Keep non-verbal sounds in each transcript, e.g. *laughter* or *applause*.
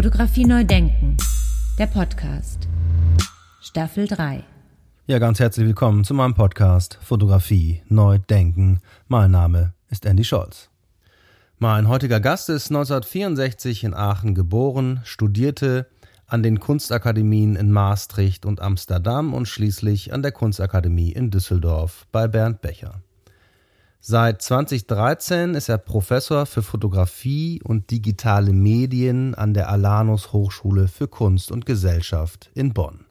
Fotografie neu denken. Der Podcast. Staffel 3. Ja, ganz herzlich willkommen zu meinem Podcast Fotografie neu denken. Mein Name ist Andy Scholz. Mein heutiger Gast ist 1964 in Aachen geboren, studierte an den Kunstakademien in Maastricht und Amsterdam und schließlich an der Kunstakademie in Düsseldorf bei Bernd Becher. Seit 2013 ist er Professor für Fotografie und digitale Medien an der Alanus Hochschule für Kunst und Gesellschaft in Bonn.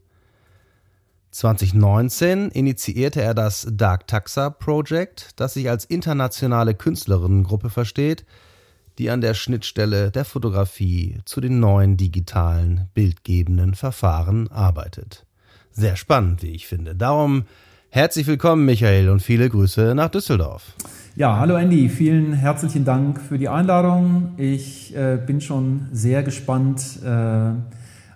2019 initiierte er das Dark Taxa Project, das sich als internationale Künstlerinnengruppe versteht, die an der Schnittstelle der Fotografie zu den neuen digitalen bildgebenden Verfahren arbeitet. Sehr spannend, wie ich finde. Darum herzlich willkommen, Michael, und viele Grüße nach Düsseldorf. Ja, hallo Andy, vielen herzlichen Dank für die Einladung. Ich äh, bin schon sehr gespannt äh,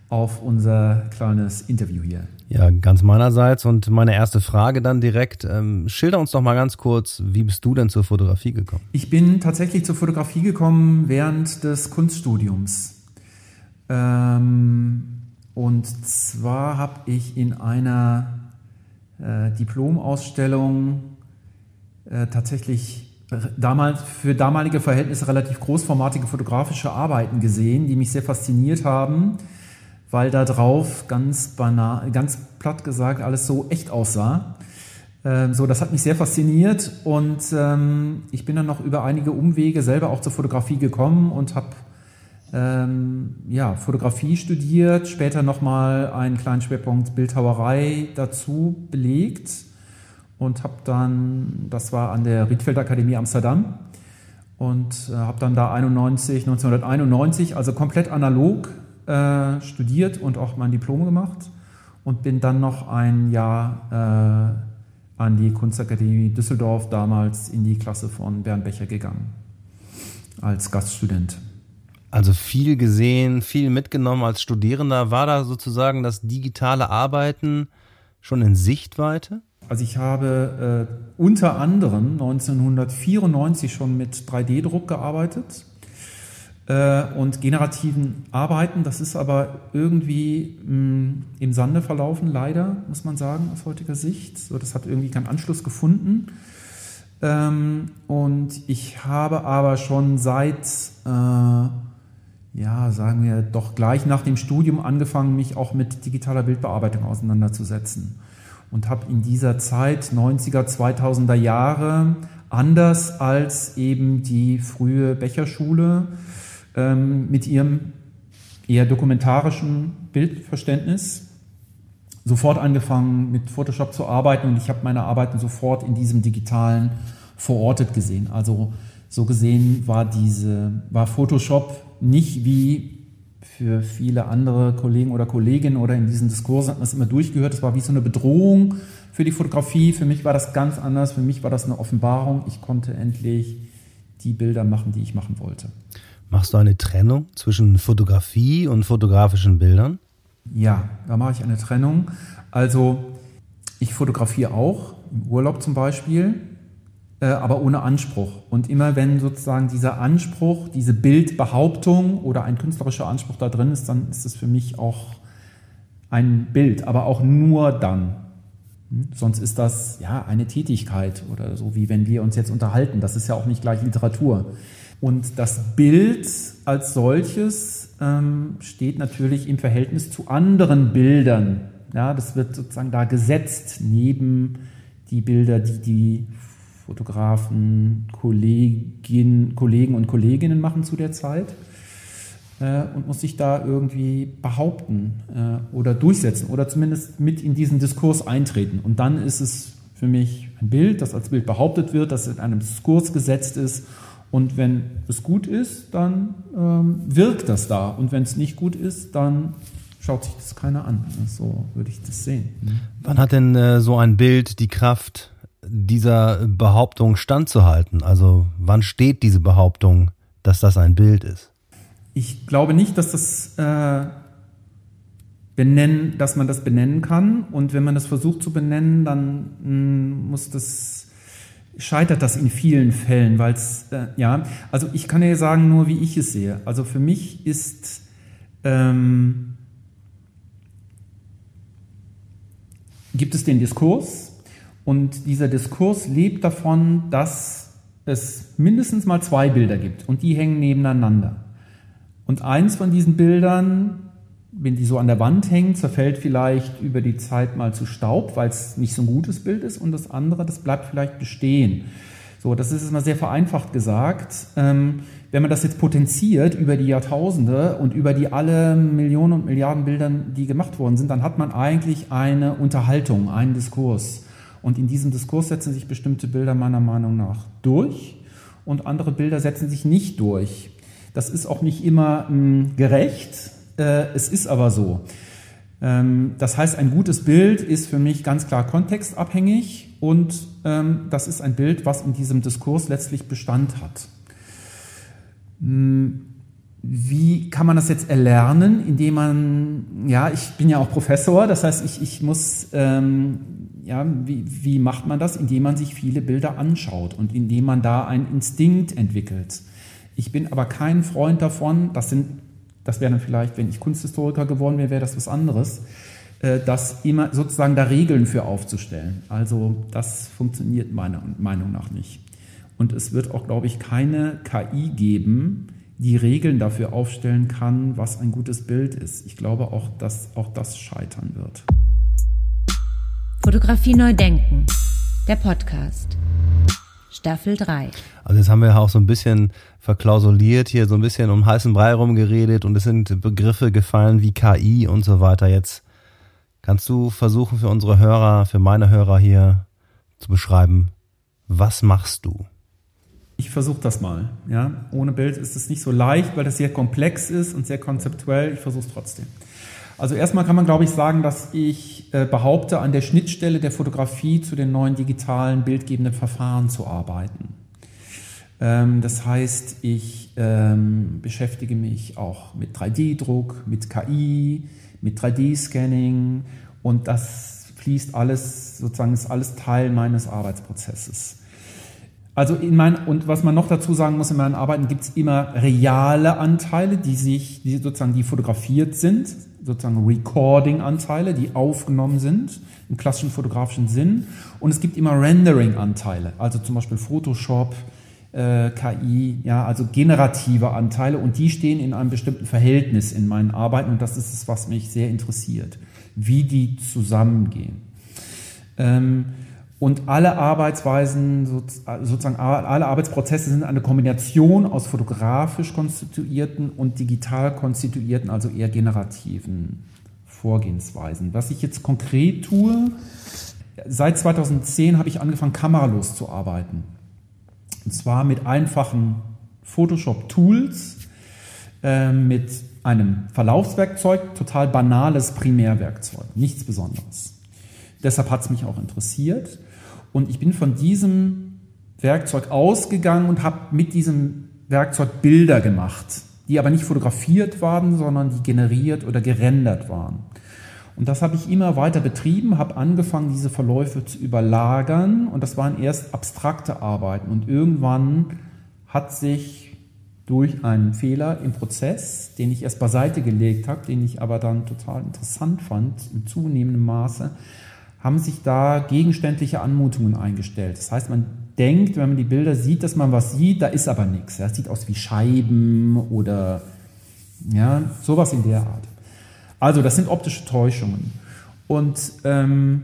auf unser kleines Interview hier. Ja, ganz meinerseits. Und meine erste Frage dann direkt. Ähm, schilder uns doch mal ganz kurz, wie bist du denn zur Fotografie gekommen? Ich bin tatsächlich zur Fotografie gekommen während des Kunststudiums. Ähm, und zwar habe ich in einer äh, Diplomausstellung äh, tatsächlich damals für damalige Verhältnisse relativ großformatige fotografische Arbeiten gesehen, die mich sehr fasziniert haben weil da drauf ganz banal, ganz platt gesagt alles so echt aussah. Ähm, so, das hat mich sehr fasziniert und ähm, ich bin dann noch über einige Umwege selber auch zur Fotografie gekommen und habe ähm, ja, Fotografie studiert, später nochmal einen kleinen Schwerpunkt Bildhauerei dazu belegt und habe dann, das war an der Riedfeld Akademie Amsterdam und äh, habe dann da 91, 1991, also komplett analog äh, studiert und auch mein Diplom gemacht und bin dann noch ein Jahr äh, an die Kunstakademie Düsseldorf, damals in die Klasse von Bernd Becher gegangen, als Gaststudent. Also viel gesehen, viel mitgenommen als Studierender. War da sozusagen das digitale Arbeiten schon in Sichtweite? Also ich habe äh, unter anderem 1994 schon mit 3D-Druck gearbeitet äh, und generativen Arbeiten. Das ist aber irgendwie mh, mm, im Sande verlaufen, leider, muss man sagen, aus heutiger Sicht. So, das hat irgendwie keinen Anschluss gefunden. Ähm, und ich habe aber schon seit, äh, ja, sagen wir doch gleich nach dem Studium angefangen, mich auch mit digitaler Bildbearbeitung auseinanderzusetzen. Und habe in dieser Zeit, 90er, 2000er Jahre, anders als eben die frühe Becherschule, ähm, mit ihrem eher dokumentarischen Bildverständnis sofort angefangen mit Photoshop zu arbeiten und ich habe meine Arbeiten sofort in diesem digitalen verortet gesehen. Also so gesehen war diese war Photoshop nicht wie für viele andere Kollegen oder Kolleginnen oder in diesen Diskursen hat man es immer durchgehört, es war wie so eine Bedrohung für die Fotografie. Für mich war das ganz anders, für mich war das eine Offenbarung. Ich konnte endlich die Bilder machen, die ich machen wollte. Machst du eine Trennung zwischen Fotografie und fotografischen Bildern? Ja, da mache ich eine Trennung. Also ich fotografiere auch, im Urlaub zum Beispiel, aber ohne Anspruch. Und immer wenn sozusagen dieser Anspruch, diese Bildbehauptung oder ein künstlerischer Anspruch da drin ist, dann ist es für mich auch ein Bild, aber auch nur dann. Hm? Sonst ist das ja eine Tätigkeit oder so, wie wenn wir uns jetzt unterhalten. Das ist ja auch nicht gleich Literatur. Und das Bild als solches ähm, steht natürlich im Verhältnis zu anderen Bildern. Ja, das wird sozusagen da gesetzt neben die Bilder, die die Fotografen, Kollegin, Kollegen und Kolleginnen machen zu der Zeit äh, und muss sich da irgendwie behaupten äh, oder durchsetzen oder zumindest mit in diesen Diskurs eintreten. Und dann ist es für mich ein Bild, das als Bild behauptet wird, das in einem Diskurs gesetzt ist und wenn es gut ist, dann ähm, wirkt das da. Und wenn es nicht gut ist, dann schaut sich das keiner an. So würde ich das sehen. Wann hat denn äh, so ein Bild die Kraft, dieser Behauptung standzuhalten? Also wann steht diese Behauptung, dass das ein Bild ist? Ich glaube nicht, dass das äh, benennen, dass man das benennen kann. Und wenn man das versucht zu benennen, dann mh, hm, muss das scheitert das in vielen Fällen, weil es, äh, ja, also ich kann ja sagen nur, wie ich es sehe. Also für mich ist ähm, gibt es den Diskurs und dieser Diskurs lebt davon, dass es mindestens mal zwei Bilder gibt und die hängen nebeneinander. Und eins von diesen Bildern, wenn die so an der Wand hängen, zerfällt vielleicht über die Zeit mal zu Staub, weil es nicht so ein gutes Bild ist und das andere, das bleibt vielleicht bestehen. So, das ist jetzt mal sehr vereinfacht gesagt. Ähm, wenn man das jetzt potenziert über die Jahrtausende und über die alle Millionen und Milliarden Bildern, die gemacht worden sind, dann hat man eigentlich eine Unterhaltung, einen Diskurs. Und in diesem Diskurs setzen sich bestimmte Bilder meiner Meinung nach durch und andere Bilder setzen sich nicht durch. Das ist auch nicht immer mh, hm, gerecht, äh, es ist aber so. Ähm, das heißt, ein gutes Bild ist für mich ganz klar kontextabhängig und ähm, das ist ein Bild, was in diesem Diskurs letztlich Bestand hat. Hm, wie kann man das jetzt erlernen, indem man, ja, ich bin ja auch Professor, das heißt, ich, ich muss, ähm, ja, wie, wie macht man das? Indem man sich viele Bilder anschaut und indem man da einen Instinkt entwickelt. Ich bin aber kein Freund davon, das sind, das wäre dann vielleicht, wenn ich Kunsthistoriker geworden wäre, wäre das was anderes, äh, das immer sozusagen da Regeln für aufzustellen. Also das funktioniert meiner Meinung nach nicht. Und es wird auch, glaube ich, keine KI geben, die Regeln dafür aufstellen kann, was ein gutes Bild ist. Ich glaube auch, dass auch das scheitern wird. Fotografie neu denken. Der Podcast. Staffel 3. Also jetzt haben wir auch so ein bisschen verklausuliert hier, so ein bisschen um heißen Brei rumgeredet und es sind Begriffe gefallen wie KI und so weiter. Jetzt Kannst du versuchen für unsere Hörer, für meine Hörer hier zu beschreiben, was machst du? Ich versuche das mal. Ja? Ohne Bild ist es nicht so leicht, weil das sehr komplex ist und sehr konzeptuell. Ich versuche es trotzdem. Also erstmal kann man, glaube ich, sagen, dass ich äh, behaupte, an der Schnittstelle der Fotografie zu den neuen digitalen bildgebenden Verfahren zu arbeiten. Ähm, das heißt, ich ähm, beschäftige mich auch mit 3D-Druck, mit KI, mit 3D-Scanning und das fließt alles, sozusagen ist alles Teil meines Arbeitsprozesses. Also in mein, und was man noch dazu sagen muss, in meinen Arbeiten gibt es immer reale Anteile, die sich, die sozusagen, die fotografiert sind, sozusagen Recording-Anteile, die aufgenommen sind, im klassischen fotografischen Sinn. Und es gibt immer Rendering-Anteile, also zum Beispiel Photoshop, äh, KI, ja, also generative Anteile und die stehen in einem bestimmten Verhältnis in meinen Arbeiten und das ist es, was mich sehr interessiert, wie die zusammengehen. Ähm, und alle Arbeitsweisen, sozusagen alle Arbeitsprozesse sind eine Kombination aus fotografisch konstituierten und digital konstituierten, also eher generativen Vorgehensweisen. Was ich jetzt konkret tue, seit 2010 habe ich angefangen, kameralos zu arbeiten. Und zwar mit einfachen Photoshop-Tools, äh, mit einem Verlaufswerkzeug, total banales Primärwerkzeug, nichts Besonderes. Deshalb hat es mich auch interessiert. Und ich bin von diesem Werkzeug ausgegangen und habe mit diesem Werkzeug Bilder gemacht, die aber nicht fotografiert waren, sondern die generiert oder gerendert waren. Und das habe ich immer weiter betrieben, habe angefangen, diese Verläufe zu überlagern und das waren erst abstrakte Arbeiten. Und irgendwann hat sich durch einen Fehler im Prozess, den ich erst beiseite gelegt habe, den ich aber dann total interessant fand, in zunehmendem Maße, haben sich da gegenständliche Anmutungen eingestellt. Das heißt, man denkt, wenn man die Bilder sieht, dass man was sieht, da ist aber nichts. Das sieht aus wie Scheiben oder ja, sowas in der Art. Also das sind optische Täuschungen. Und ähm,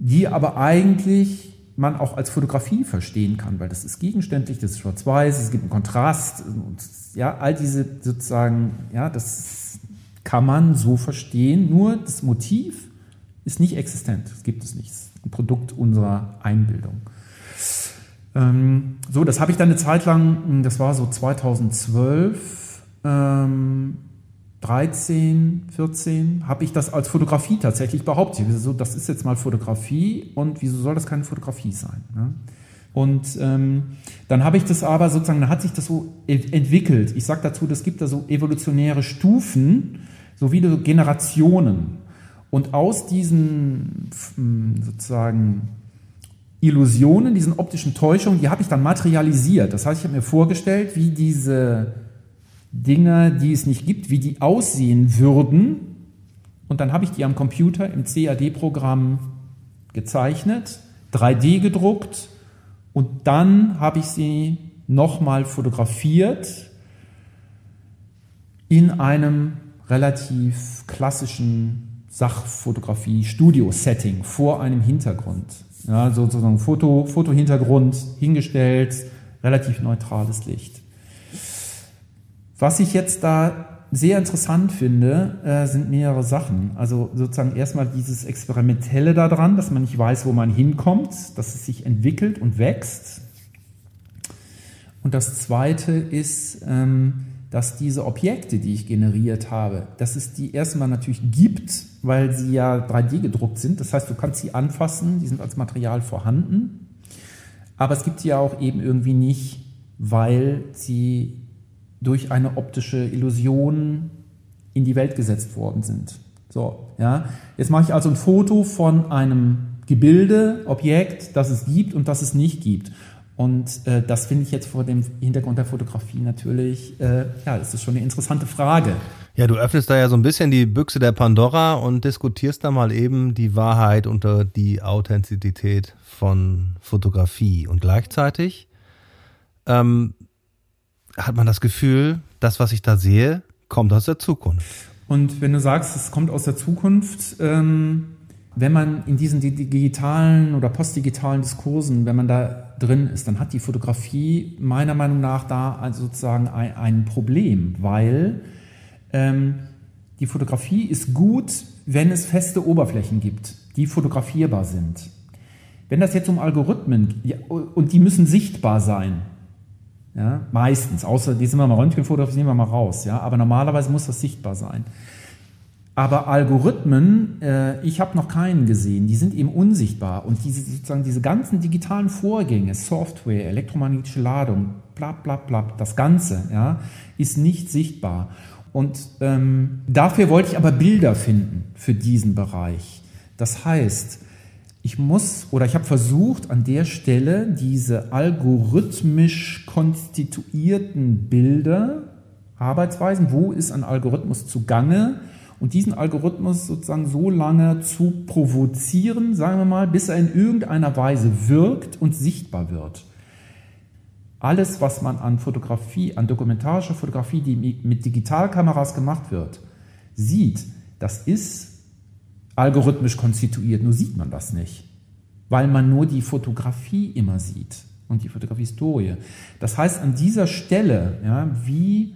die aber eigentlich man auch als Fotografie verstehen kann, weil das ist gegenständlich, das ist schwarz-weiß, es gibt einen Kontrast, und, ja, all diese sozusagen, ja, das kann man so verstehen, nur das Motiv ist nicht existent, das gibt es nicht, es ein Produkt unserer Einbildung. Ähm, so, das habe ich dann eine Zeit lang, das war so 2012, ähm, 13, 14 habe ich das als Fotografie tatsächlich behauptet. So, das ist jetzt mal Fotografie und wieso soll das keine Fotografie sein? Ne? Und ähm, dann habe ich das aber sozusagen, dann hat sich das so entwickelt. Ich sage dazu, das gibt da so evolutionäre Stufen so Generationen. Und aus diesen sozusagen Illusionen, diesen optischen Täuschungen, die habe ich dann materialisiert. Das heißt, ich habe mir vorgestellt, wie diese Dinge, die es nicht gibt, wie die aussehen würden. Und dann habe ich die am Computer im CAD-Programm gezeichnet, 3D gedruckt und dann habe ich sie nochmal fotografiert in einem relativ klassischen Sachfotografie-Studio-Setting vor einem Hintergrund. Ja, sozusagen Foto, Fotohintergrund hingestellt, relativ neutrales Licht. Was ich jetzt da sehr interessant finde, äh, sind mehrere Sachen. Also sozusagen erstmal dieses Experimentelle daran, dass man nicht weiß, wo man hinkommt, dass es sich entwickelt und wächst. Und das Zweite ist, ähm, dass diese Objekte, die ich generiert habe, dass es die erstmal natürlich gibt, weil sie ja 3D gedruckt sind. Das heißt, du kannst sie anfassen, die sind als Material vorhanden. Aber es gibt sie ja auch eben irgendwie nicht, weil sie durch eine optische Illusion in die Welt gesetzt worden sind. So, ja. Jetzt mache ich also ein Foto von einem Gebilde, Objekt, das es gibt und das es nicht gibt. Und äh, das finde ich jetzt vor dem Hintergrund der Fotografie natürlich, äh, ja, das ist schon eine interessante Frage. Ja, du öffnest da ja so ein bisschen die Büchse der Pandora und diskutierst da mal eben die Wahrheit unter die Authentizität von Fotografie. Und gleichzeitig ähm, hat man das Gefühl, das, was ich da sehe, kommt aus der Zukunft. Und wenn du sagst, es kommt aus der Zukunft, ähm, wenn man in diesen digitalen oder postdigitalen Diskursen, wenn man da drin ist, dann hat die Fotografie meiner Meinung nach da sozusagen ein, ein Problem, weil ähm, die Fotografie ist gut, wenn es feste Oberflächen gibt, die fotografierbar sind. Wenn das jetzt um Algorithmen ja, und die müssen sichtbar sein, ja, meistens, außer die sind wir mal Röntgenfotografie, nehmen wir mal raus. Ja, aber normalerweise muss das sichtbar sein. Aber Algorithmen, äh, ich habe noch keinen gesehen, die sind eben unsichtbar. Und diese, sozusagen diese ganzen digitalen Vorgänge, Software, elektromagnetische Ladung, bla bla bla, das Ganze ja, ist nicht sichtbar. Und ähm, dafür wollte ich aber Bilder finden für diesen Bereich. Das heißt, ich muss oder ich habe versucht, an der Stelle diese algorithmisch konstituierten Bilder, Arbeitsweisen, wo ist ein Algorithmus zugange, und diesen Algorithmus sozusagen so lange zu provozieren, sagen wir mal, bis er in irgendeiner Weise wirkt und sichtbar wird. Alles, was man an Fotografie, an dokumentarischer Fotografie, die mit Digitalkameras gemacht wird, sieht, das ist algorithmisch konstituiert, nur sieht man das nicht, weil man nur die Fotografie immer sieht und die Fotografiehistorie. Das heißt, an dieser Stelle, ja, wie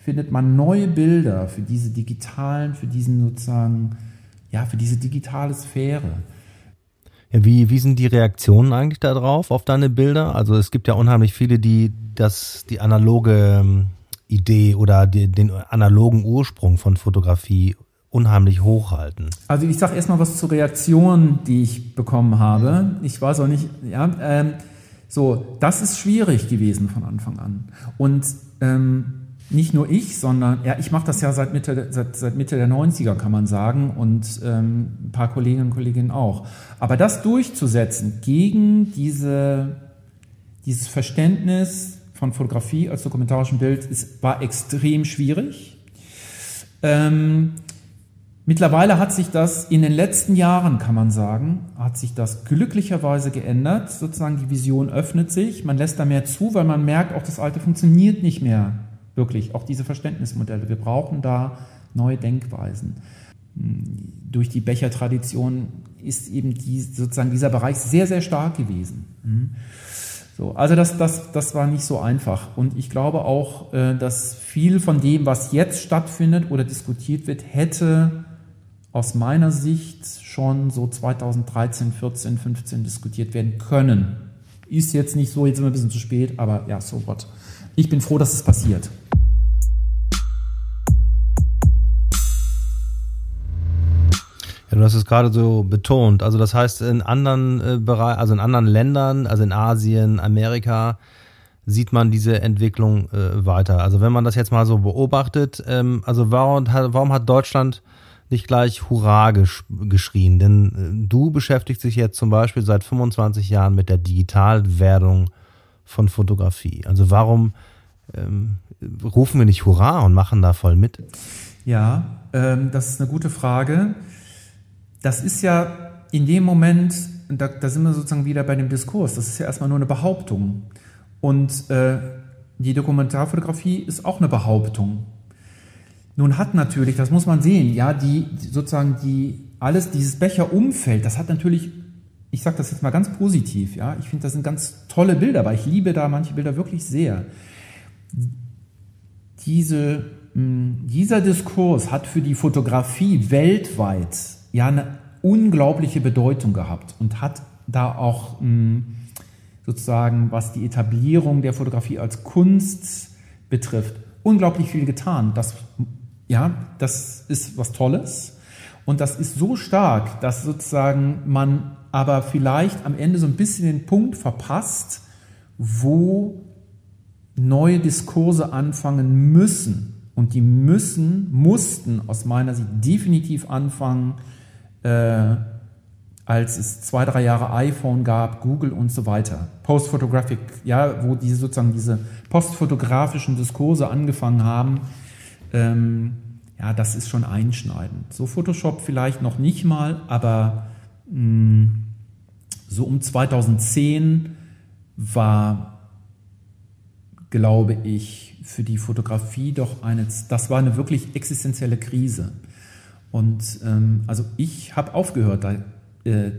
findet man neue Bilder für diese digitalen, für diesen sozusagen, ja, für diese digitale Sphäre. Ja, wie, wie sind die Reaktionen eigentlich darauf, auf deine Bilder? Also es gibt ja unheimlich viele, die das, die analoge ähm, Idee oder die, den analogen Ursprung von Fotografie unheimlich hochhalten. Also ich sage erstmal was zur Reaktion, die ich bekommen habe. Ich weiß auch nicht, ja, ähm, so, das ist schwierig gewesen von Anfang an. Und ähm, nicht nur ich, sondern ja, ich mache das ja seit Mitte, seit, seit Mitte der 90er, kann man sagen, und ähm, ein paar Kolleginnen und Kollegen auch. Aber das durchzusetzen gegen diese, dieses Verständnis von Fotografie als dokumentarischem Bild ist, war extrem schwierig. Ähm, Mittlerweile hat sich das in den letzten Jahren, kann man sagen, hat sich das glücklicherweise geändert. Sozusagen die Vision öffnet sich, man lässt da mehr zu, weil man merkt, auch das Alte funktioniert nicht mehr wirklich. Auch diese Verständnismodelle. Wir brauchen da neue Denkweisen. Durch die Bechertradition ist eben die, sozusagen dieser Bereich sehr, sehr stark gewesen. So, also das, das, das war nicht so einfach. Und ich glaube auch, äh, dass viel von dem, was jetzt stattfindet oder diskutiert wird, hätte aus meiner Sicht schon so 2013, 14, 15 diskutiert werden können. Ist jetzt nicht so, jetzt sind wir ein bisschen zu spät, aber ja, so what. Ich bin froh, dass es passiert. Ja, du hast es gerade so betont. Also das heißt, in anderen äh, also in anderen Ländern, also in Asien, Amerika, sieht man diese Entwicklung äh, weiter. Also wenn man das jetzt mal so beobachtet, ähm, also warum, warum hat Deutschland nicht gleich Hurra gesch geschrien? Denn äh, du beschäftigst dich jetzt zum Beispiel seit 25 Jahren mit der Digitalwerdung von Fotografie. Also warum ähm, rufen wir nicht Hurra und machen da voll mit? Ja, ähm, das ist eine gute Frage. Das ist ja in dem Moment, da, da sind wir sozusagen wieder bei dem Diskurs, das ist ja erstmal nur eine Behauptung. Und äh, die Dokumentarfotografie ist auch eine Behauptung. Nun hat natürlich, das muss man sehen, ja, die sozusagen die alles dieses Becherumfeld, das hat natürlich, ich sage das jetzt mal ganz positiv, ja, ich finde, das sind ganz tolle Bilder, weil ich liebe da manche Bilder wirklich sehr. Diese, hm, dieser Diskurs hat für die Fotografie weltweit ja eine unglaubliche Bedeutung gehabt und hat da auch hm, sozusagen, was die Etablierung der Fotografie als Kunst betrifft, unglaublich viel getan. Das, ja, das ist was Tolles. Und das ist so stark, dass sozusagen man aber vielleicht am Ende so ein bisschen den Punkt verpasst, wo neue Diskurse anfangen müssen. Und die müssen, mussten aus meiner Sicht definitiv anfangen, äh, als es zwei, drei Jahre iPhone gab, Google und so weiter. Postphotographic, ja, wo diese sozusagen diese postfotografischen Diskurse angefangen haben, ähm, ja, das ist schon einschneidend. So Photoshop vielleicht noch nicht mal, aber mh, hm, so um 2010 war, glaube ich, für die Fotografie doch eine, das war eine wirklich existenzielle Krise. Und ähm, also ich habe aufgehört, da äh,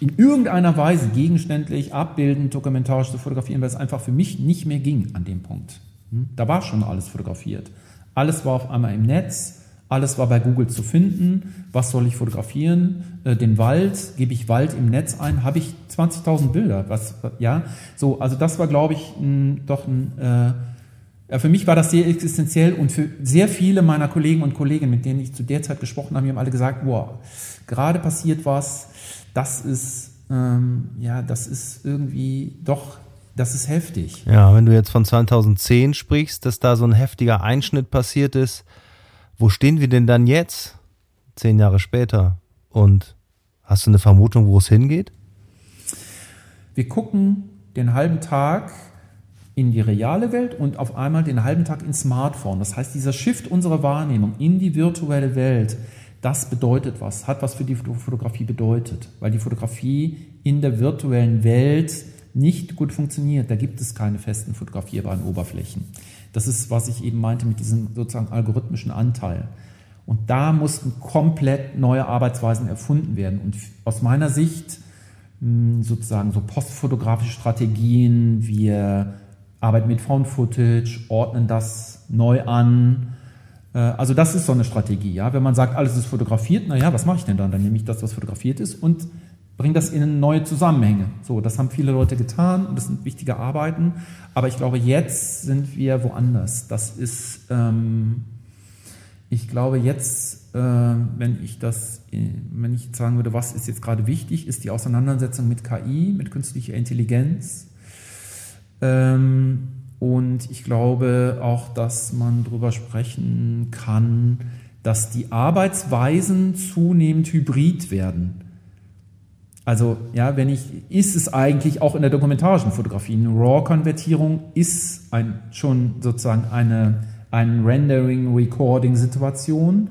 in irgendeiner Weise gegenständlich, abbildend, dokumentarisch zu fotografieren, weil es einfach für mich nicht mehr ging an dem Punkt. Hm? Da war schon alles fotografiert. Alles war auf einmal im Netz, alles war bei Google zu finden. Was soll ich fotografieren? Äh, den Wald, gebe ich Wald im Netz ein, habe ich 20.000 Bilder. Was, ja, so, also das war, glaube ich, ein, doch ein, äh, ja, für mich war das sehr existenziell und für sehr viele meiner Kollegen und Kolleginnen, mit denen ich zu der Zeit gesprochen habe, haben alle gesagt, wow, gerade passiert was, das ist, ähm, ja, das ist irgendwie doch das ist heftig. Ja, wenn du jetzt von 2010 sprichst, dass da so ein heftiger Einschnitt passiert ist, wo stehen wir denn dann jetzt, zehn Jahre später? Und hast du eine Vermutung, wo es hingeht? Wir gucken den halben Tag in die reale Welt und auf einmal den halben Tag ins Smartphone. Das heißt, dieser Shift unserer Wahrnehmung in die virtuelle Welt, das bedeutet was, hat was für die Fotografie bedeutet, weil die Fotografie in der virtuellen Welt nicht gut funktioniert. Da gibt es keine festen fotografierbaren Oberflächen. Das ist, was ich eben meinte mit diesem sozusagen algorithmischen Anteil. Und da mussten komplett neue Arbeitsweisen erfunden werden. Und aus meiner Sicht hm, sozusagen so postfotografische Strategien, wir arbeiten mit Found Footage, ordnen das neu an. Äh, also das ist so eine Strategie. Ja? Wenn man sagt, alles ist fotografiert, naja, was mache ich denn dann? Dann nehme ich das, was fotografiert ist und bringe das in neue Zusammenhänge. So, das haben viele Leute getan und das sind wichtige Arbeiten. Aber ich glaube, jetzt sind wir woanders. Das ist, ähm, ich glaube, jetzt, äh, wenn ich das, wenn ich sagen würde, was ist jetzt gerade wichtig, ist die Auseinandersetzung mit KI, mit künstlicher Intelligenz. Ähm, und ich glaube auch, dass man darüber sprechen kann, dass die Arbeitsweisen zunehmend hybrid werden. Also, ja, wenn ich, ist es eigentlich auch in der dokumentarischen Fotografie, eine RAW-Konvertierung ist ein, schon sozusagen eine, eine Rendering-Recording-Situation.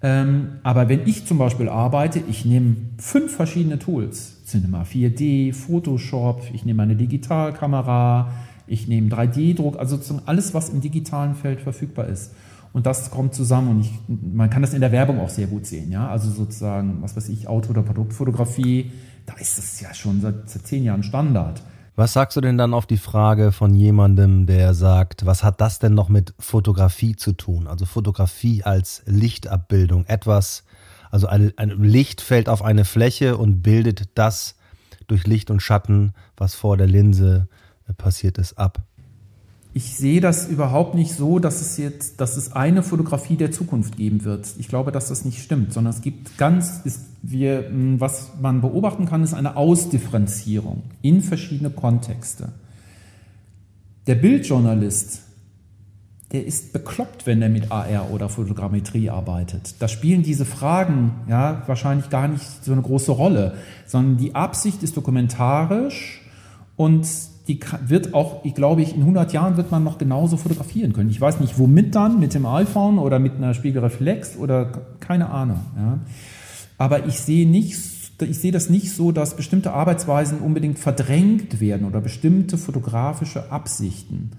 Ähm, aber wenn ich zum Beispiel arbeite, ich nehme fünf verschiedene Tools. Cinema 4D, Photoshop, ich nehme eine Digitalkamera, ich nehme 3D-Druck, also sozusagen alles, was im digitalen Feld verfügbar ist. Und das kommt zusammen und ich, man kann das in der Werbung auch sehr gut sehen, ja. Also sozusagen, was weiß ich, Auto- oder Produktfotografie, da ist das ja schon seit, seit zehn Jahren Standard. Was sagst du denn dann auf die Frage von jemandem, der sagt, was hat das denn noch mit Fotografie zu tun? Also Fotografie als Lichtabbildung, etwas, also ein, ein Licht fällt auf eine Fläche und bildet das durch Licht und Schatten, was vor der Linse passiert ist, ab ich sehe das überhaupt nicht so, dass es jetzt, dass es eine Fotografie der Zukunft geben wird. Ich glaube, dass das nicht stimmt, sondern es gibt ganz, ist, wir, was man beobachten kann, ist eine Ausdifferenzierung in verschiedene Kontexte. Der Bildjournalist, der ist bekloppt, wenn er mit AR oder Fotogrammetrie arbeitet. Da spielen diese Fragen ja wahrscheinlich gar nicht so eine große Rolle, sondern die Absicht ist dokumentarisch und die wird auch, ich glaube ich, in 100 Jahren wird man noch genauso fotografieren können. Ich weiß nicht, womit dann, mit dem iPhone oder mit einer Spiegelreflex oder keine Ahnung. Ja. Aber ich sehe nicht, ich sehe das nicht so, dass bestimmte Arbeitsweisen unbedingt verdrängt werden oder bestimmte fotografische Absichten.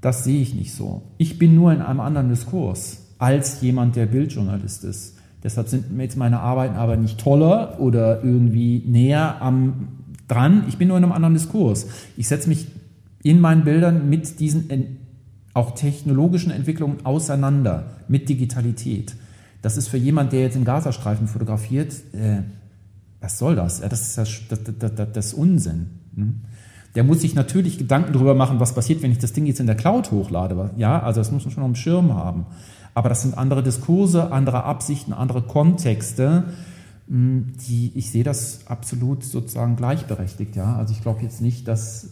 Das sehe ich nicht so. Ich bin nur in einem anderen Diskurs als jemand, der Bildjournalist ist. Deshalb sind jetzt meine Arbeiten aber nicht toller oder irgendwie näher am dran. Ich bin nur in einem anderen Diskurs. Ich setze mich in meinen Bildern mit diesen auch technologischen Entwicklungen auseinander, mit Digitalität. Das ist für jemand, der jetzt im Gazastreifen fotografiert, äh, was soll das? Das ist das, das, das, das Unsinn. Ne? Der muss sich natürlich Gedanken darüber machen, was passiert, wenn ich das Ding jetzt in der Cloud hochlade. Ja, also das muss man schon auf dem Schirm haben. Aber das sind andere Diskurse, andere Absichten, andere Kontexte, die, ich sehe das absolut sozusagen gleichberechtigt. Ja? Also ich glaube jetzt nicht, dass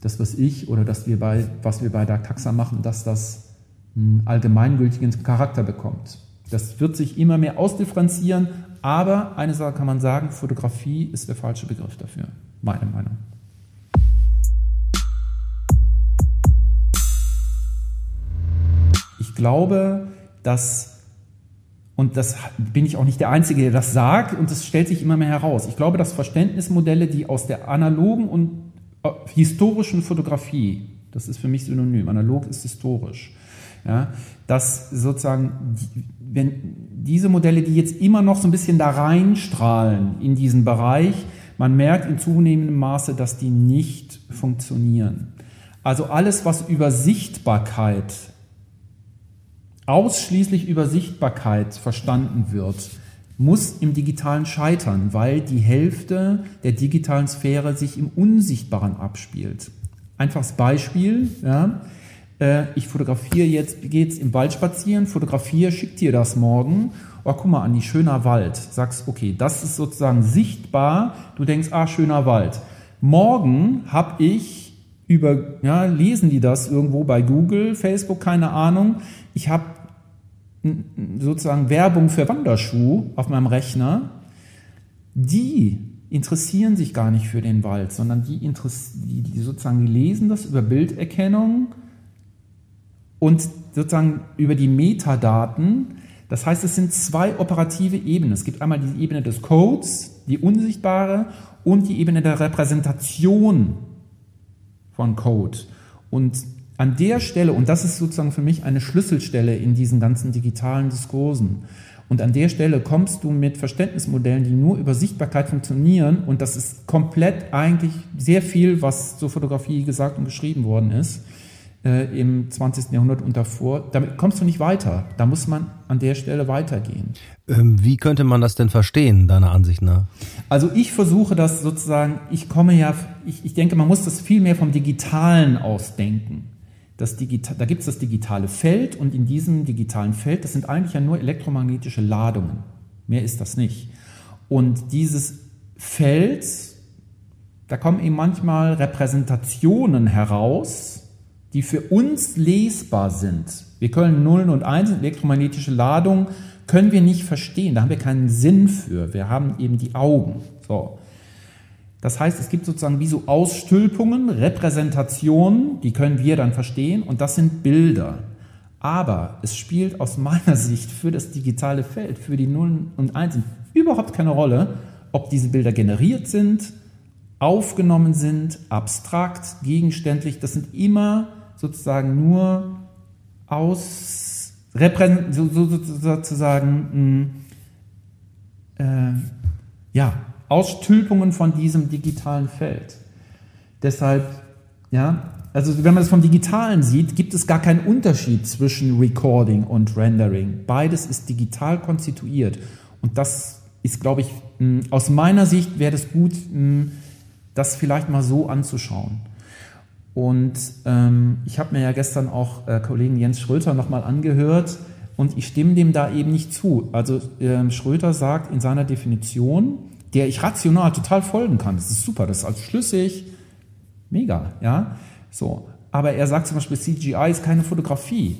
das, was ich oder dass wir bei, was wir bei der Taxa machen, dass das einen allgemeingültigen Charakter bekommt. Das wird sich immer mehr ausdifferenzieren, aber eine Sache kann man sagen, Fotografie ist der falsche Begriff dafür, meine Meinung. Ich glaube, dass und das bin ich auch nicht der Einzige, der das sagt, und das stellt sich immer mehr heraus. Ich glaube, dass Verständnismodelle, die aus der analogen und äh, historischen Fotografie, das ist für mich synonym, analog ist historisch, ja, dass sozusagen, wenn diese Modelle, die jetzt immer noch so ein bisschen da reinstrahlen in diesen Bereich, man merkt in zunehmendem Maße, dass die nicht funktionieren. Also alles, was über Sichtbarkeit ausschließlich über Sichtbarkeit verstanden wird, muss im digitalen scheitern, weil die Hälfte der digitalen Sphäre sich im Unsichtbaren abspielt. Einfaches Beispiel, ja, äh, ich fotografiere jetzt, jetzt im Wald spazieren, fotografiere, schick dir das morgen. Oh, guck mal an, die schöner Wald. Sagst, okay, das ist sozusagen sichtbar. Du denkst, ah, schöner Wald. Morgen habe ich über, ja, lesen die das irgendwo bei Google, Facebook, keine Ahnung. Ich habe sozusagen Werbung für Wanderschuh auf meinem Rechner, die interessieren sich gar nicht für den Wald, sondern die, die, die sozusagen lesen das über Bilderkennung und sozusagen über die Metadaten. Das heißt, es sind zwei operative Ebenen. Es gibt einmal die Ebene des Codes, die unsichtbare, und die Ebene der Repräsentation von Code. Und an der Stelle, und das ist sozusagen für mich eine Schlüsselstelle in diesen ganzen digitalen Diskursen, und an der Stelle kommst du mit Verständnismodellen, die nur über Sichtbarkeit funktionieren, und das ist komplett eigentlich sehr viel, was zur Fotografie gesagt und geschrieben worden ist äh, im 20. Jahrhundert und davor. Damit kommst du nicht weiter. Da muss man an der Stelle weitergehen. Ähm, wie könnte man das denn verstehen, deiner Ansicht nach? Also ich versuche das sozusagen, ich komme ja, ich, ich denke, man muss das viel mehr vom Digitalen ausdenken das Digita da gibt es das digitale Feld und in diesem digitalen Feld, das sind eigentlich ja nur elektromagnetische Ladungen. Mehr ist das nicht. Und dieses Feld, da kommen eben manchmal Repräsentationen heraus, die für uns lesbar sind. Wir können Nullen und Einsen, elektromagnetische Ladung, können wir nicht verstehen. Da haben wir keinen Sinn für. Wir haben eben die Augen. So. Das heißt, es gibt sozusagen wie so Ausstülpungen, Repräsentationen, die können wir dann verstehen und das sind Bilder. Aber es spielt aus meiner *laughs* Sicht für das digitale Feld, für die Nullen und Einsen überhaupt keine Rolle, ob diese Bilder generiert sind, aufgenommen sind, abstrakt, gegenständlich. Das sind immer sozusagen nur aus, so, so, sozusagen, mh, äh, ja, Ausstülpungen von diesem digitalen Feld. Deshalb, ja, also wenn man es vom Digitalen sieht, gibt es gar keinen Unterschied zwischen Recording und Rendering. Beides ist digital konstituiert. Und das ist, glaube ich, aus meiner Sicht wäre es gut, das vielleicht mal so anzuschauen. Und ähm, ich habe mir ja gestern auch äh, Kollegen Jens Schröter nochmal angehört und ich stimme dem da eben nicht zu. Also ähm, Schröter sagt in seiner Definition, der ich rational total folgen kann. Das ist super, das ist also schlüssig, mega, ja. So, aber er sagt zum Beispiel, CGI ist keine Fotografie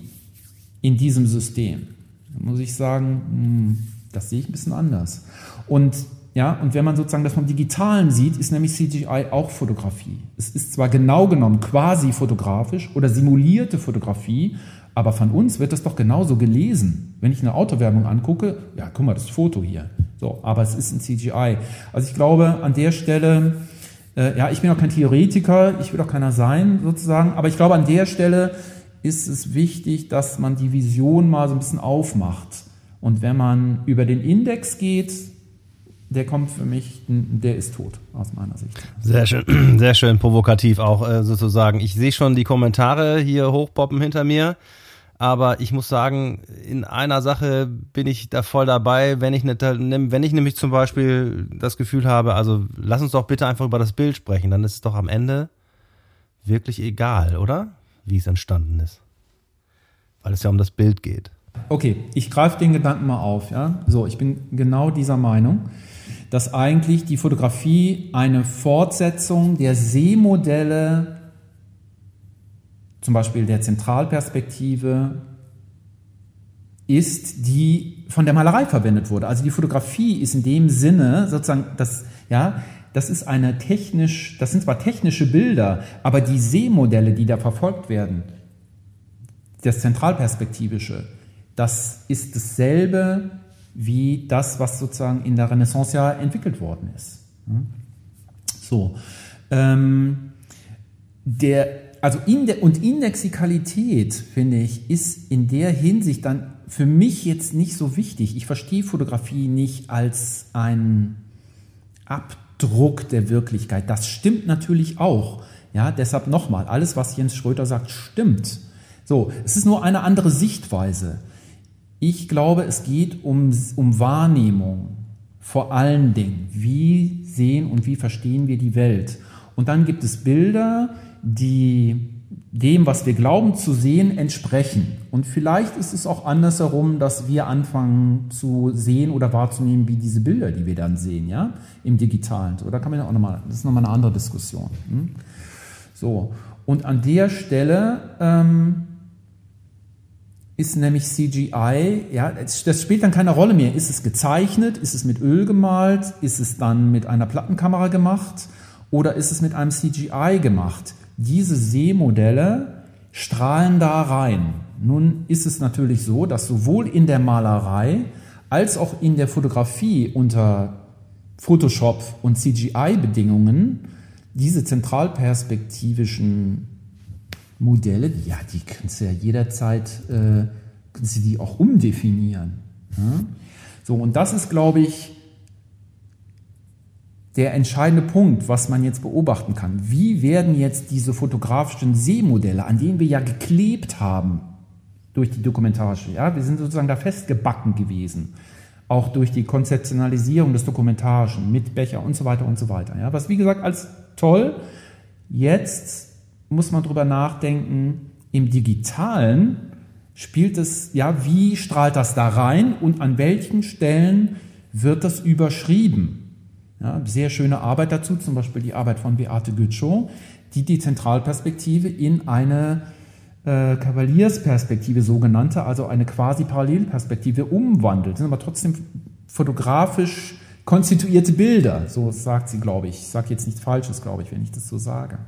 in diesem System. Da muss ich sagen, hm, das sehe ich ein bisschen anders. Und Ja, und wenn man sozusagen das vom Digitalen sieht, ist nämlich CGI auch Fotografie. Es ist zwar genau genommen quasi fotografisch oder simulierte Fotografie, aber von uns wird das doch genauso gelesen. Wenn ich eine Autowerbung angucke, ja, guck mal, das Foto hier. So, aber es ist ein CGI. Also ich glaube, an der Stelle, äh, ja, ich bin auch kein Theoretiker, ich will auch keiner sein, sozusagen, aber ich glaube, an der Stelle ist es wichtig, dass man die Vision mal so ein bisschen aufmacht. Und wenn man über den Index geht, der kommt für mich, der ist tot, aus meiner Sicht. Sehr schön, *clears throat* sehr schön provokativ auch äh, sozusagen. Ich sehe schon die Kommentare hier hochpoppen hinter mir. Aber ich muss sagen, in einer Sache bin ich da voll dabei, wenn ich, nicht, wenn ich nämlich zum Beispiel das Gefühl habe, also lass uns doch bitte einfach über das Bild sprechen, dann ist es doch am Ende wirklich egal, oder? Wie es entstanden ist. Weil es ja um das Bild geht. Okay, ich greife den Gedanken mal auf. Ja? So, ich bin genau dieser Meinung, dass eigentlich die Fotografie eine Fortsetzung der Sehmodelle, zum Beispiel der Zentralperspektive, ist, die von der Malerei verwendet wurde. Also die Fotografie ist in dem Sinne sozusagen das, ja, das ist eine technisch, das sind zwar technische Bilder, aber die Sehmodelle, die da verfolgt werden, das Zentralperspektivische, das ist dasselbe wie das, was sozusagen in der Renaissance ja entwickelt worden ist. So. Ähm, der, also in der, und Indexikalität, finde ich, ist in der Hinsicht dann für mich jetzt nicht so wichtig. Ich verstehe Fotografie nicht als ein Abdruck der Wirklichkeit. Das stimmt natürlich auch. Ja, deshalb nochmal, alles, was Jens Schröter sagt, stimmt. So, es ist nur eine andere Sichtweise. Ich glaube, es geht um, um Wahrnehmung vor allen Dingen. Wie sehen und wie verstehen wir die Welt? Und dann gibt es Bilder, die dem, was wir glauben zu sehen, entsprechen. Und vielleicht ist es auch andersherum, dass wir anfangen zu sehen oder wahrzunehmen, wie diese Bilder, die wir dann sehen, ja, im Digitalen. So, da kann man ja auch nochmal, das ist nochmal eine andere Diskussion. Hm? So. Und an der Stelle, ähm, ist nämlich CGI, ja, das spielt dann keine Rolle mehr. Ist es gezeichnet? Ist es mit Öl gemalt? Ist es dann mit einer Plattenkamera gemacht? Oder ist es mit einem CGI gemacht? Diese Sehmodelle strahlen da rein. Nun ist es natürlich so, dass sowohl in der Malerei als auch in der Fotografie unter Photoshop und CGI-Bedingungen diese zentralperspektivischen Modelle, ja, die kannst du ja jederzeit, äh, kannst du die auch umdefinieren. Ja? So, und das ist, glaube ich, der entscheidende Punkt, was man jetzt beobachten kann. Wie werden jetzt diese fotografischen Sehmodelle, an denen wir ja geklebt haben durch die Dokumentage, ja, wir sind sozusagen da festgebacken gewesen, auch durch die Konzeptionalisierung des Dokumentarischen mit Becher und so weiter und so weiter. Ja, was wie gesagt als toll jetzt muss man drüber nachdenken, im digitalen spielt es, ja, wie strahlt das da rein und an welchen Stellen wird das überschrieben? Ja, sehr schöne Arbeit dazu, zum Beispiel die Arbeit von Beate Gütschow, die die Zentralperspektive in eine äh, Kavaliersperspektive sogenannte, also eine quasi Parallelperspektive umwandelt. Das sind aber trotzdem fotografisch konstituierte Bilder, so sagt sie, glaube ich. Ich sage jetzt nichts Falsches, glaube ich, wenn ich das so sage.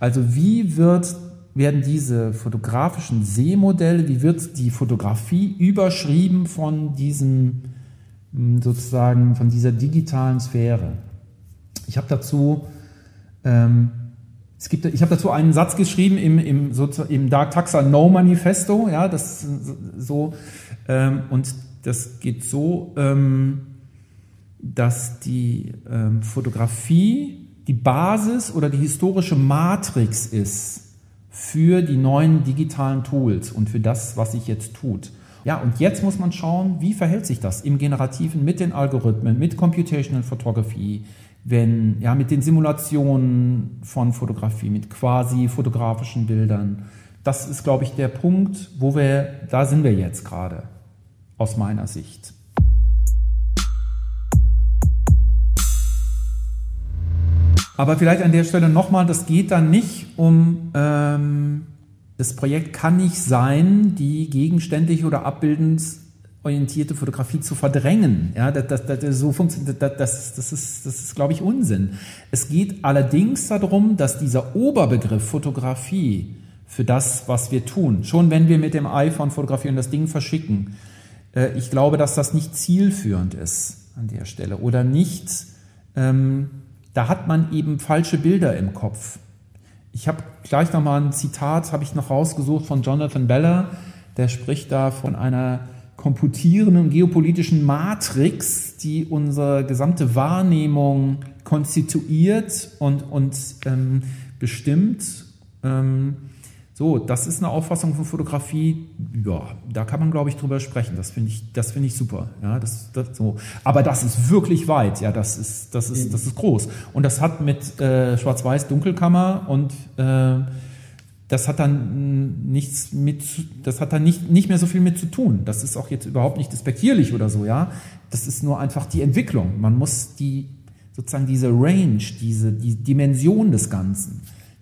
Also wie wird, werden diese fotografischen Sehmodelle, wie wird die Fotografie überschrieben von diesem sozusagen von dieser digitalen Sphäre? Ich habe dazu ähm, es gibt, ich habe dazu einen Satz geschrieben im, im, im Dark Taxa No Manifesto, ja, das so ähm, und das geht so, ähm, dass die ähm, Fotografie die Basis oder die historische Matrix ist für die neuen digitalen Tools und für das, was sich jetzt tut. Ja, und jetzt muss man schauen, wie verhält sich das im Generativen mit den Algorithmen, mit Computational Photography, wenn, ja, mit den Simulationen von Fotografie, mit quasi fotografischen Bildern. Das ist, glaube ich, der Punkt, wo wir, da sind wir jetzt gerade, aus meiner Sicht. Aber vielleicht an der Stelle nochmal, das geht dann nicht um, ähm, das Projekt kann nicht sein, die gegenständlich oder abbildend orientierte Fotografie zu verdrängen. Ja, das, das, das, so funktioniert, das, das, das ist, das ist, glaube ich, Unsinn. Es geht allerdings darum, dass dieser Oberbegriff Fotografie für das, was wir tun, schon wenn wir mit dem iPhone fotografieren, das Ding verschicken, äh, ich glaube, dass das nicht zielführend ist an der Stelle oder nicht, ähm, da hat man eben falsche Bilder im Kopf. Ich habe gleich nochmal ein Zitat, habe ich noch rausgesucht von Jonathan Beller, der spricht da von einer komputierenden geopolitischen Matrix, die unsere gesamte Wahrnehmung konstituiert und, und ähm, bestimmt. Ähm, so, das ist eine Auffassung von Fotografie, ja, da kann man, glaube ich, drüber sprechen. Das finde ich, das finde ich super. Ja, das, das, so. Aber das ist wirklich weit, ja, das ist, das ist, das ist groß. Und das hat mit äh, Schwarz-Weiß-Dunkelkammer und äh, das hat dann nichts mit, das hat dann nicht, nicht mehr so viel mit zu tun. Das ist auch jetzt überhaupt nicht despektierlich oder so, ja. Das ist nur einfach die Entwicklung. Man muss die, sozusagen diese Range, diese, die Dimension des Ganzen,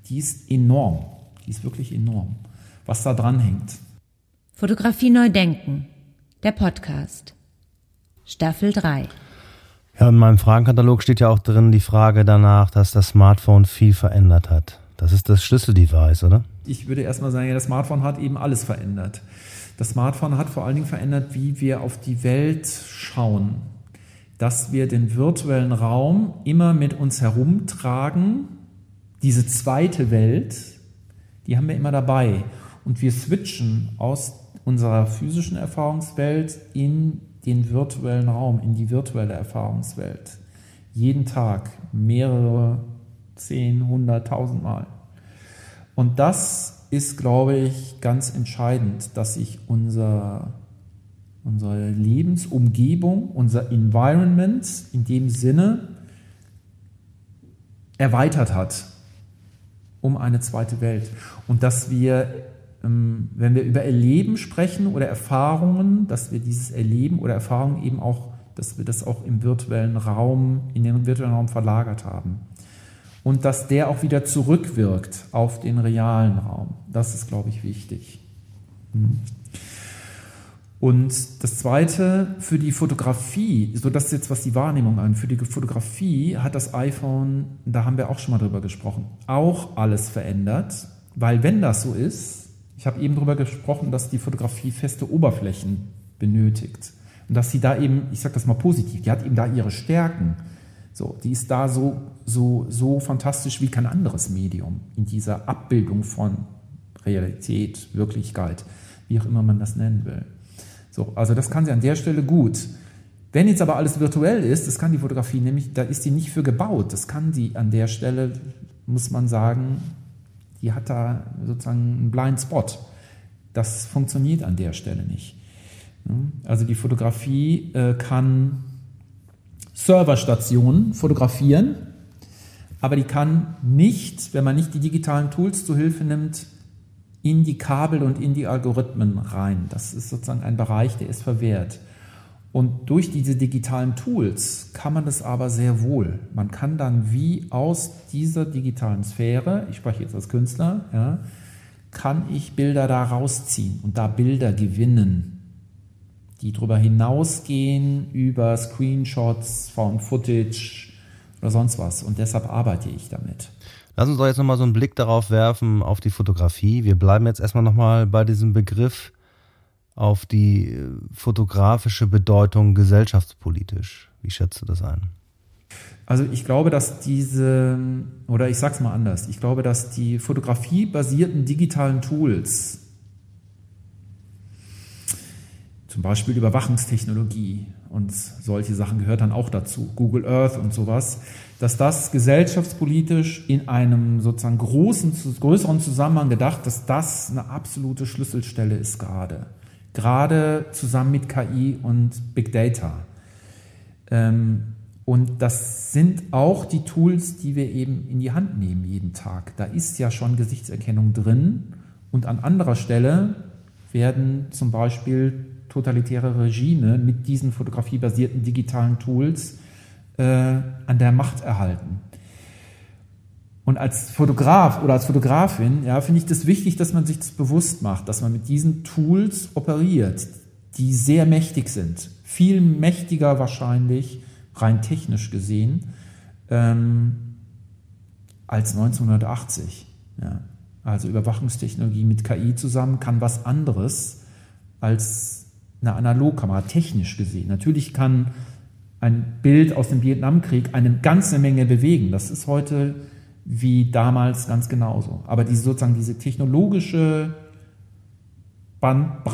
die ist enorm. Die ist wirklich enorm. Was da dran hängt. Fotografie neu denken. Der Podcast. Staffel 3. Ja, in meinem Fragenkatalog steht ja auch drin die Frage danach, dass das Smartphone viel verändert hat. Das ist das Schlüsseldevice, oder? Ich würde erstmal sagen, ja, das Smartphone hat eben alles verändert. Das Smartphone hat vor allen Dingen verändert, wie wir auf die Welt schauen. Dass wir den virtuellen Raum immer mit uns herumtragen. Diese zweite Welt, die haben wir immer dabei. Und wir switchen aus unserer physischen Erfahrungswelt in den virtuellen Raum, in die virtuelle Erfahrungswelt. Jeden Tag mehrere zehn, hunderttausend Mal. Und das ist, glaube ich, ganz entscheidend, dass sich unser, unsere Lebensumgebung, unser Environment in dem Sinne erweitert hat um eine zweite Welt. Und dass wir, ähm, wenn wir über Erleben sprechen oder Erfahrungen, dass wir dieses Erleben oder Erfahrungen eben auch, dass wir das auch im virtuellen Raum, in den virtuellen Raum verlagert haben und dass der auch wieder zurückwirkt auf den realen Raum. Das ist, glaube ich, wichtig. Hm. Und das Zweite, für die Fotografie, so das jetzt, was die Wahrnehmung an, für die Fotografie hat das iPhone, da haben wir auch schon mal drüber gesprochen, auch alles verändert, weil wenn das so ist, ich habe eben darüber gesprochen, dass die Fotografie feste Oberflächen benötigt. Und dass sie da eben, ich sage das mal positiv, die hat eben da ihre Stärken. So, die ist da so, so, so fantastisch wie kein anderes Medium in dieser Abbildung von Realität, Wirklichkeit, wie auch immer man das nennen will. So, also das kann sie an der Stelle gut. Wenn jetzt aber alles virtuell ist, das kann die Fotografie nämlich, da ist die nicht für gebaut. Das kann die an der Stelle, muss man sagen, die hat da sozusagen einen Blind Spot. Das funktioniert an der Stelle nicht. Also die Fotografie äh, kann Serverstationen fotografieren, aber die kann nicht, wenn man nicht die digitalen Tools zu Hilfe nimmt, in die Kabel und in die Algorithmen rein. Das ist sozusagen ein Bereich, der ist verwehrt. Und durch diese digitalen Tools kann man das aber sehr wohl. Man kann dann wie aus dieser digitalen Sphäre, ich spreche jetzt als Künstler, ja, kann ich Bilder da rausziehen und da Bilder gewinnen die darüber hinausgehen über Screenshots, Found Footage oder sonst was. Und deshalb arbeite ich damit. Lass uns doch jetzt nochmal so einen Blick darauf werfen, auf die Fotografie. Wir bleiben jetzt erstmal nochmal bei diesem Begriff auf die äh, fotografische Bedeutung gesellschaftspolitisch. Wie schätzt du das ein? Also ich glaube, dass diese, oder ich sag's mal anders, ich glaube, dass die fotografiebasierten digitalen Tools zum Beispiel Überwachungstechnologie und solche Sachen gehört dann auch dazu, Google Earth und sowas, dass das gesellschaftspolitisch in einem sozusagen großen, größeren Zusammenhang gedacht, dass das eine absolute Schlüsselstelle ist gerade. Gerade zusammen mit KI und Big Data. Ähm, und das sind auch die Tools, die wir eben in die Hand nehmen jeden Tag. Da ist ja schon Gesichtserkennung drin und an anderer Stelle werden zum Beispiel totalitäre Regime mit diesen fotografiebasierten digitalen Tools äh, an der Macht erhalten. Und als Fotograf oder als Fotografin ja, finde ich das wichtig, dass man sich das bewusst macht, dass man mit diesen Tools operiert. die sehr mächtig sind. Viel mächtiger wahrscheinlich, rein technisch gesehen, ähm, als 1980. Ja. Also Überwachungstechnologie mit KI zusammen kann was anderes als eine Analogkamera, technisch gesehen. Natürlich kann ein Bild aus dem Vietnamkrieg eine ganze Menge bewegen. Das ist heute wie damals ganz genauso. Aber diese, sozusagen diese technologische Band,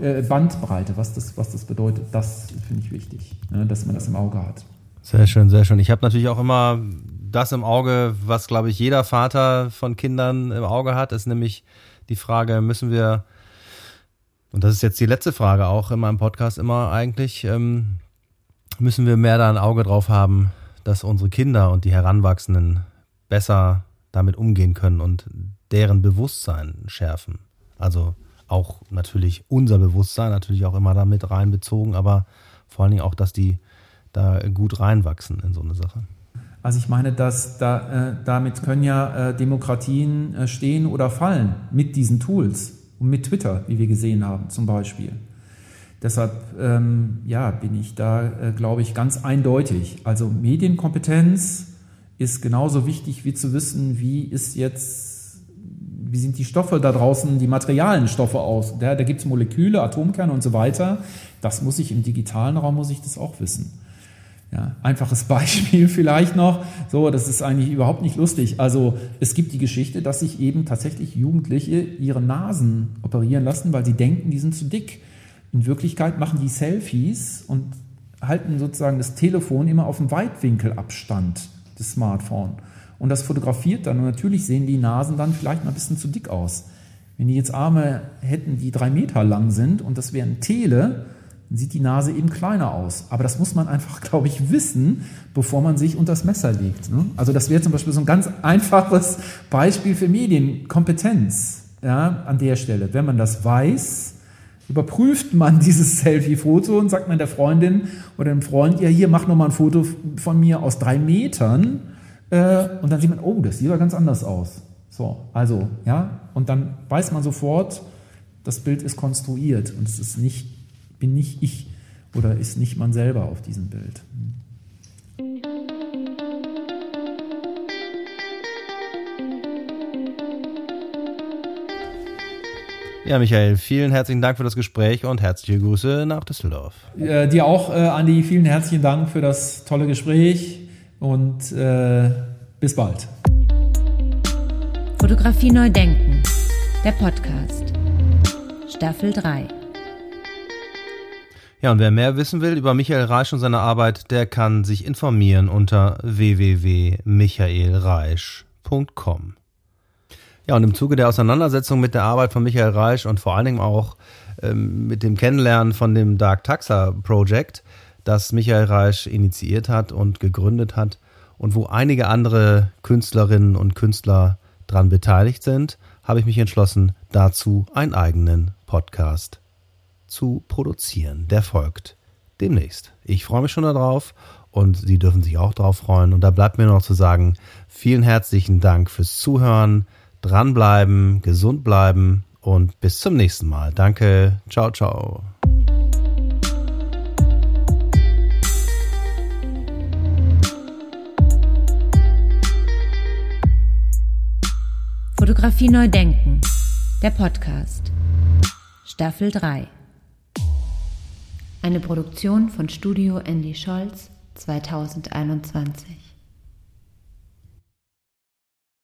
äh, Bandbreite, was das, was das bedeutet, das finde ich wichtig, ne, dass man das im Auge hat. Sehr schön, sehr schön. Ich habe natürlich auch immer das im Auge, was, glaube ich, jeder Vater von Kindern im Auge hat, ist nämlich die Frage, müssen wir, und das ist jetzt die letzte Frage auch in meinem Podcast immer eigentlich, ähm, müssen wir mehr da ein Auge drauf haben, dass unsere Kinder und die Heranwachsenden besser damit umgehen können und deren Bewusstsein schärfen. Also auch natürlich unser Bewusstsein, natürlich auch immer damit reinbezogen, aber vor allen Dingen auch, dass die da gut reinwachsen in so eine Sache. Also ich meine, dass da, äh, damit können ja äh, Demokratien äh, stehen oder fallen mit diesen Tools und mit Twitter, wie wir gesehen haben zum Beispiel. Deshalb ähm, ja, bin ich da, äh, glaube ich, ganz eindeutig. Also Medienkompetenz ist genauso wichtig wie zu wissen, wie ist jetzt, wie sind die Stoffe da draußen, die materialen Stoffe aus. Da, da gibt es Moleküle, Atomkerne und so weiter. Das muss ich im digitalen Raum, muss ich das auch wissen. Ja, einfaches *laughs* Beispiel vielleicht noch. So, das ist eigentlich überhaupt nicht lustig. Also es gibt die Geschichte, dass sich eben tatsächlich Jugendliche ihre Nasen operieren lassen, weil sie denken, die sind zu dick. In Wirklichkeit machen die Selfies und halten sozusagen das Telefon immer auf dem Weitwinkelabstand des Smartphone. Und das fotografiert dann. Und natürlich sehen die Nasen dann vielleicht mal ein bisschen zu dick aus. Wenn die jetzt Arme hätten, die drei Meter lang sind und das wäre ein Tele, sieht die Nase eben kleiner aus. Aber das muss man einfach, *laughs* glaube ich, wissen, bevor man sich unter das Messer legt. Ne? Also das wäre zum Beispiel so ein ganz einfaches Beispiel für Medienkompetenz ja, an der Stelle. Wenn man das weiß, überprüft man *laughs* dieses Selfie-Foto und sagt man der Freundin oder dem Freund, ja hier, mach nochmal ein Foto von mir aus drei Metern. Äh, und dann sieht man, oh, das sieht aber ganz anders aus. So, also, ja, und dann weiß man sofort, das Bild ist konstruiert und es ist nicht, bin nicht ich oder ist nicht man selber auf diesem Bild. Ja, Michael, vielen herzlichen Dank für das Gespräch und herzliche Grüße nach Düsseldorf. Äh, dir auch, äh, Andi, vielen herzlichen Dank für das tolle Gespräch und äh, bis bald. Fotografie neu denken, der Podcast. Staffel 3. Ja, und wer mehr wissen will über Michael Reisch und seine Arbeit, der kann sich informieren unter www.michaelreisch.com. Ja, und im Zuge der Auseinandersetzung mit der Arbeit von Michael Reisch und vor allen Dingen auch ähm, mit dem Kennenlernen von dem Dark Taxa Project, das Michael Reisch initiiert hat und gegründet hat und wo einige andere Künstlerinnen und Künstler dran beteiligt sind, habe ich mich entschlossen, dazu einen eigenen Podcast zu produzieren. Der folgt demnächst. Ich freue mich schon darauf und Sie dürfen sich auch darauf freuen. Und da bleibt mir noch zu sagen, vielen herzlichen Dank fürs Zuhören dranbleiben, gesund bleiben und bis zum nächsten Mal. Danke, ciao, ciao. Fotografie neu denken. Der Podcast. Staffel 3. Eine Produktion von Studio Andy Scholz 2021.